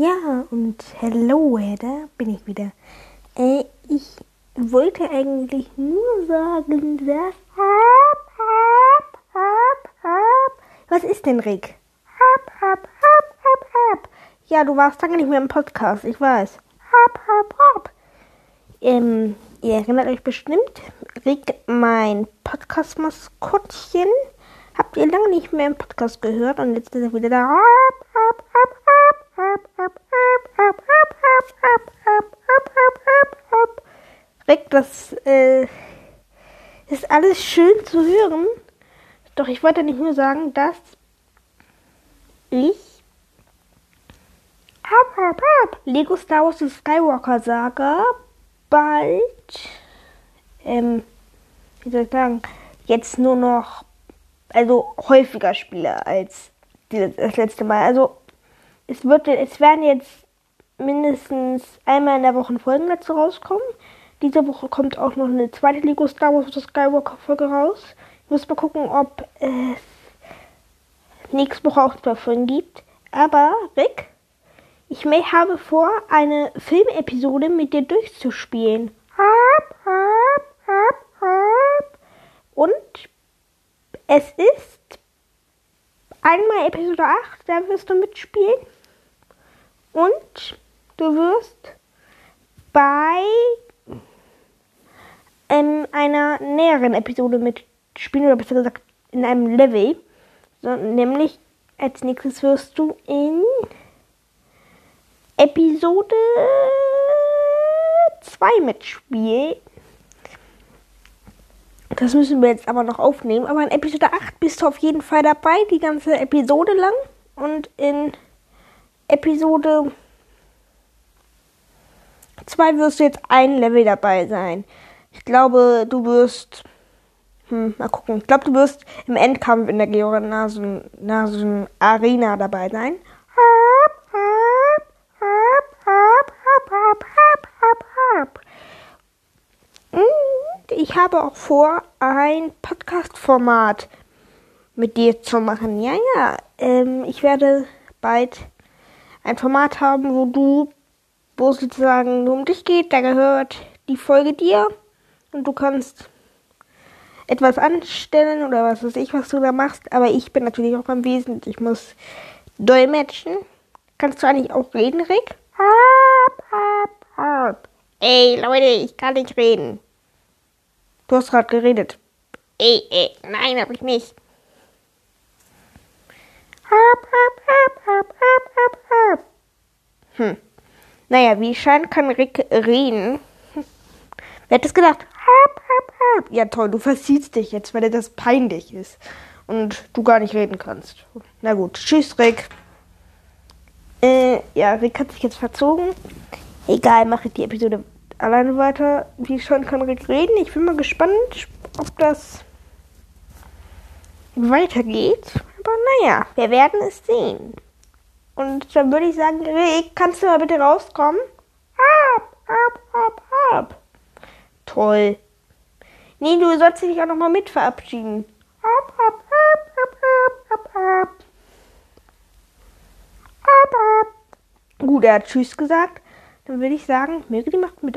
Ja, und hello, da bin ich wieder. Äh, ich wollte eigentlich nur sagen, dass... Hab, hab, hab, hab. Was ist denn, Rick? Hab, hab, hab, hab, hab. Ja, du warst lange nicht mehr im Podcast, ich weiß. Hab, hab, hab. Ähm, ihr erinnert euch bestimmt, Rick, mein Podcast-Maskottchen. Habt ihr lange nicht mehr im Podcast gehört und jetzt ist er wieder da. Hab, Rick, das äh, ist alles schön zu hören. Doch ich wollte nicht nur sagen, dass ich hab, hab, hab, Lego Star Wars The Skywalker Saga bald, ähm, wie soll ich sagen, jetzt nur noch, also häufiger spiele als das letzte Mal. Also es wird, es werden jetzt mindestens einmal in der Woche Folgen dazu rauskommen. Diese Woche kommt auch noch eine zweite Lego Star Wars The Skywalker Folge raus. Ich muss mal gucken, ob es nächste Woche auch zwei Folgen gibt. Aber, Rick, ich habe vor, eine Filmepisode mit dir durchzuspielen. Hab, hab, hab, hab. Und es ist einmal Episode 8, da wirst du mitspielen. Und du wirst bei einer näheren Episode mitspielen, oder besser gesagt in einem Level. So, nämlich als nächstes wirst du in Episode 2 mitspielen. Das müssen wir jetzt aber noch aufnehmen. Aber in Episode 8 bist du auf jeden Fall dabei, die ganze Episode lang. Und in Episode 2 wirst du jetzt ein Level dabei sein. Ich glaube, du wirst. Hm, mal gucken. Ich glaube, du wirst im Endkampf in der Georgen-Nasen-Arena dabei sein. Und ich habe auch vor, ein Podcast-Format mit dir zu machen. Ja, ja. Ähm, ich werde bald ein Format haben, wo du, wo es sozusagen nur um dich geht. Da gehört die Folge dir und du kannst etwas anstellen oder was weiß ich, was du da machst. Aber ich bin natürlich auch am Wesen. Ich muss dolmetschen. Kannst du eigentlich auch reden, Rick? Hab, hab, hab. Ey, Leute, ich kann nicht reden. Du hast gerade geredet. Ey, ey, nein, hab ich nicht. Hab, hab, hab, hab, hab, hab, hab. Hm. Naja, wie scheint kann Rick reden. Wer hätte es gedacht? Ja, toll, du versiehst dich jetzt, weil dir das peinlich ist. Und du gar nicht reden kannst. Na gut, tschüss, Rick. Äh, ja, Rick hat sich jetzt verzogen. Egal, mache ich die Episode alleine weiter. Wie schon kann Rick reden. Ich bin mal gespannt, ob das weitergeht. Aber naja, wir werden es sehen. Und dann würde ich sagen, Rick, kannst du mal bitte rauskommen? Hab, hab, hab, hab. Toll. Nee, du sollst dich auch noch mal mit verabschieden. Hab, hab, hab, hab, hab, hab, hab. Hab, hab. Gut, er hat Tschüss gesagt. Dann würde ich sagen, möge die Macht mit euch.